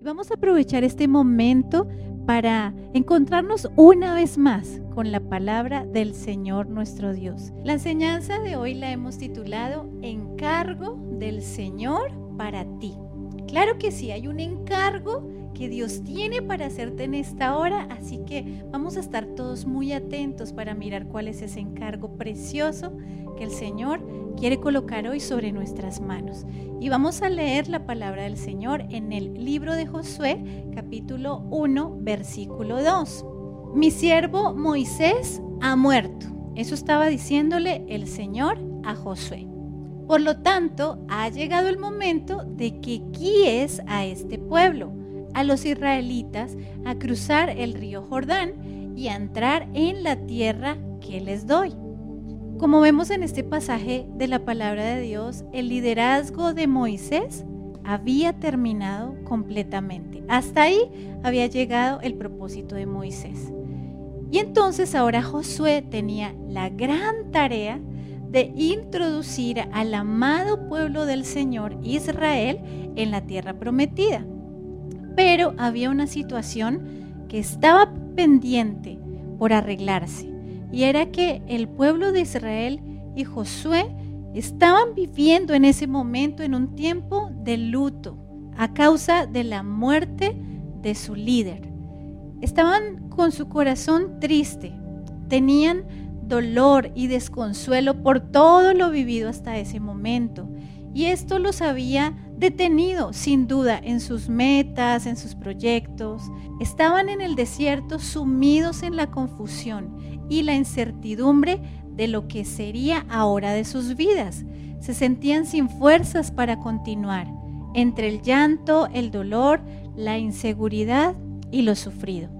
Vamos a aprovechar este momento para encontrarnos una vez más con la palabra del Señor nuestro Dios. La enseñanza de hoy la hemos titulado Encargo del Señor para ti. Claro que sí, hay un encargo que Dios tiene para hacerte en esta hora, así que vamos a estar todos muy atentos para mirar cuál es ese encargo precioso que el Señor quiere colocar hoy sobre nuestras manos. Y vamos a leer la palabra del Señor en el libro de Josué, capítulo 1, versículo 2. Mi siervo Moisés ha muerto. Eso estaba diciéndole el Señor a Josué. Por lo tanto, ha llegado el momento de que guíes a este pueblo, a los israelitas, a cruzar el río Jordán y a entrar en la tierra que les doy. Como vemos en este pasaje de la palabra de Dios, el liderazgo de Moisés había terminado completamente. Hasta ahí había llegado el propósito de Moisés. Y entonces ahora Josué tenía la gran tarea de introducir al amado pueblo del Señor Israel en la tierra prometida. Pero había una situación que estaba pendiente por arreglarse y era que el pueblo de Israel y Josué estaban viviendo en ese momento en un tiempo de luto a causa de la muerte de su líder. Estaban con su corazón triste, tenían dolor y desconsuelo por todo lo vivido hasta ese momento. Y esto los había detenido, sin duda, en sus metas, en sus proyectos. Estaban en el desierto sumidos en la confusión y la incertidumbre de lo que sería ahora de sus vidas. Se sentían sin fuerzas para continuar, entre el llanto, el dolor, la inseguridad y lo sufrido.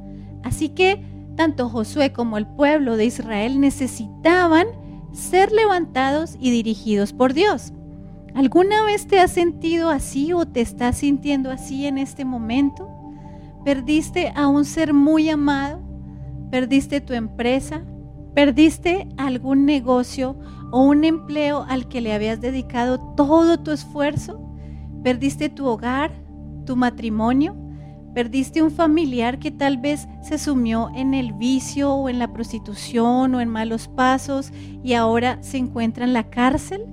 Así que tanto Josué como el pueblo de Israel necesitaban ser levantados y dirigidos por Dios. ¿Alguna vez te has sentido así o te estás sintiendo así en este momento? ¿Perdiste a un ser muy amado? ¿Perdiste tu empresa? ¿Perdiste algún negocio o un empleo al que le habías dedicado todo tu esfuerzo? ¿Perdiste tu hogar, tu matrimonio? ¿Perdiste un familiar que tal vez se sumió en el vicio o en la prostitución o en malos pasos y ahora se encuentra en la cárcel?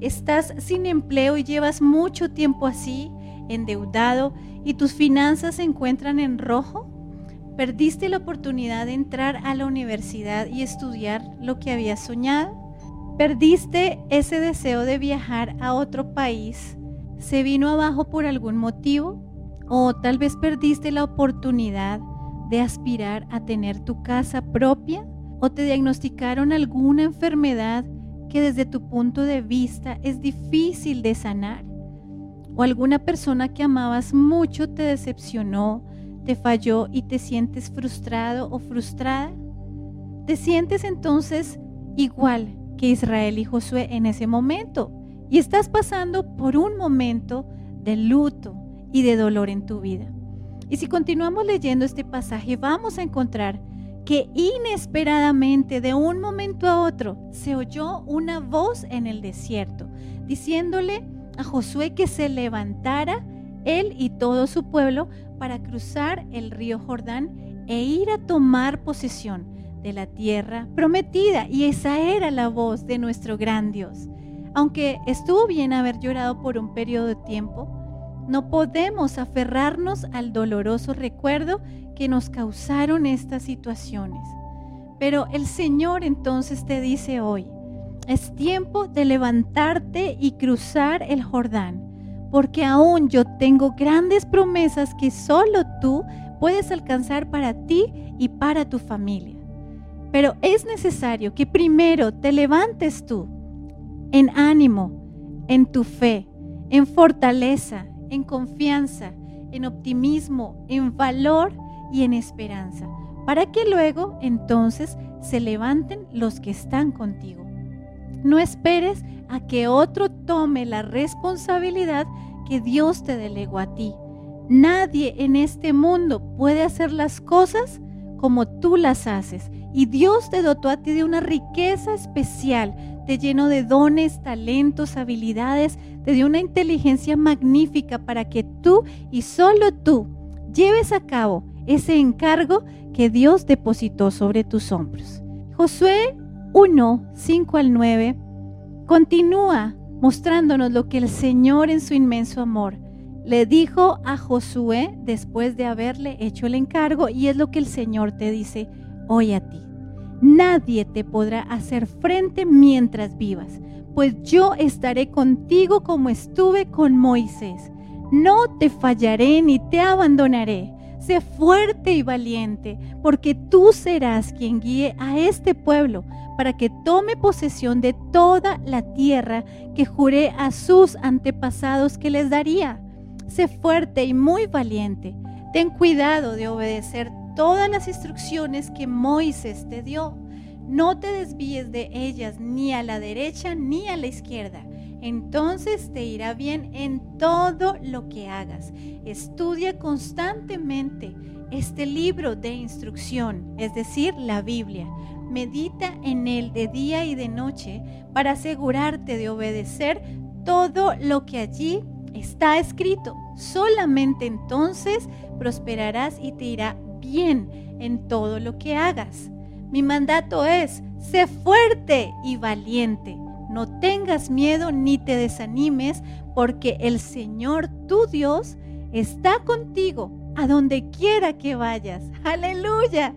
¿Estás sin empleo y llevas mucho tiempo así, endeudado, y tus finanzas se encuentran en rojo? ¿Perdiste la oportunidad de entrar a la universidad y estudiar lo que habías soñado? ¿Perdiste ese deseo de viajar a otro país? ¿Se vino abajo por algún motivo? ¿O tal vez perdiste la oportunidad de aspirar a tener tu casa propia? ¿O te diagnosticaron alguna enfermedad que desde tu punto de vista es difícil de sanar? ¿O alguna persona que amabas mucho te decepcionó, te falló y te sientes frustrado o frustrada? ¿Te sientes entonces igual que Israel y Josué en ese momento? Y estás pasando por un momento de luto y de dolor en tu vida. Y si continuamos leyendo este pasaje, vamos a encontrar que inesperadamente, de un momento a otro, se oyó una voz en el desierto, diciéndole a Josué que se levantara él y todo su pueblo para cruzar el río Jordán e ir a tomar posesión de la tierra prometida. Y esa era la voz de nuestro gran Dios. Aunque estuvo bien haber llorado por un periodo de tiempo, no podemos aferrarnos al doloroso recuerdo que nos causaron estas situaciones. Pero el Señor entonces te dice hoy, es tiempo de levantarte y cruzar el Jordán, porque aún yo tengo grandes promesas que solo tú puedes alcanzar para ti y para tu familia. Pero es necesario que primero te levantes tú en ánimo, en tu fe, en fortaleza, en confianza, en optimismo, en valor y en esperanza, para que luego entonces se levanten los que están contigo. No esperes a que otro tome la responsabilidad que Dios te delegó a ti. Nadie en este mundo puede hacer las cosas como tú las haces. Y Dios te dotó a ti de una riqueza especial, te llenó de dones, talentos, habilidades, te dio una inteligencia magnífica para que tú y solo tú lleves a cabo ese encargo que Dios depositó sobre tus hombros. Josué 1, 5 al 9 continúa mostrándonos lo que el Señor en su inmenso amor le dijo a Josué después de haberle hecho el encargo y es lo que el Señor te dice hoy a ti. Nadie te podrá hacer frente mientras vivas, pues yo estaré contigo como estuve con Moisés. No te fallaré ni te abandonaré. Sé fuerte y valiente, porque tú serás quien guíe a este pueblo para que tome posesión de toda la tierra que juré a sus antepasados que les daría. Sé fuerte y muy valiente. Ten cuidado de obedecer todas las instrucciones que Moisés te dio. No te desvíes de ellas ni a la derecha ni a la izquierda entonces te irá bien en todo lo que hagas. Estudia constantemente este libro de instrucción, es decir, la Biblia. Medita en él de día y de noche para asegurarte de obedecer todo lo que allí está escrito. Solamente entonces prosperarás y te irá bien en todo lo que hagas. Mi mandato es, sé fuerte y valiente no tengas miedo ni te desanimes, porque el Señor tu Dios está contigo a donde quiera que vayas. Aleluya.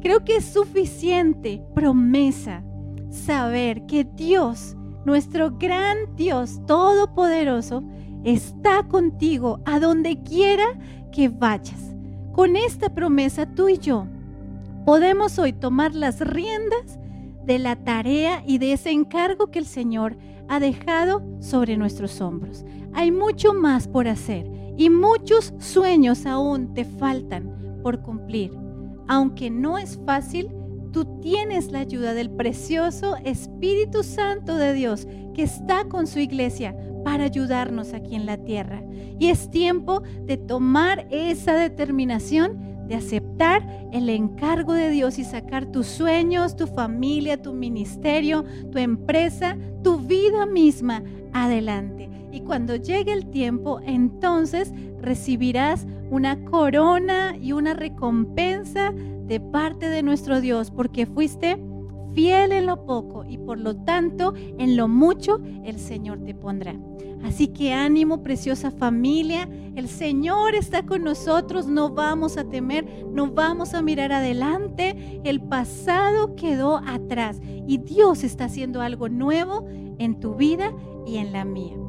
Creo que es suficiente promesa saber que Dios, nuestro gran Dios todopoderoso, está contigo a donde quiera que vayas. Con esta promesa tú y yo podemos hoy tomar las riendas de la tarea y de ese encargo que el Señor ha dejado sobre nuestros hombros. Hay mucho más por hacer y muchos sueños aún te faltan por cumplir. Aunque no es fácil, tú tienes la ayuda del precioso Espíritu Santo de Dios que está con su iglesia para ayudarnos aquí en la tierra. Y es tiempo de tomar esa determinación de aceptar el encargo de Dios y sacar tus sueños, tu familia, tu ministerio, tu empresa, tu vida misma adelante. Y cuando llegue el tiempo, entonces recibirás una corona y una recompensa de parte de nuestro Dios, porque fuiste fiel en lo poco y por lo tanto en lo mucho el Señor te pondrá. Así que ánimo, preciosa familia, el Señor está con nosotros, no vamos a temer, no vamos a mirar adelante, el pasado quedó atrás y Dios está haciendo algo nuevo en tu vida y en la mía.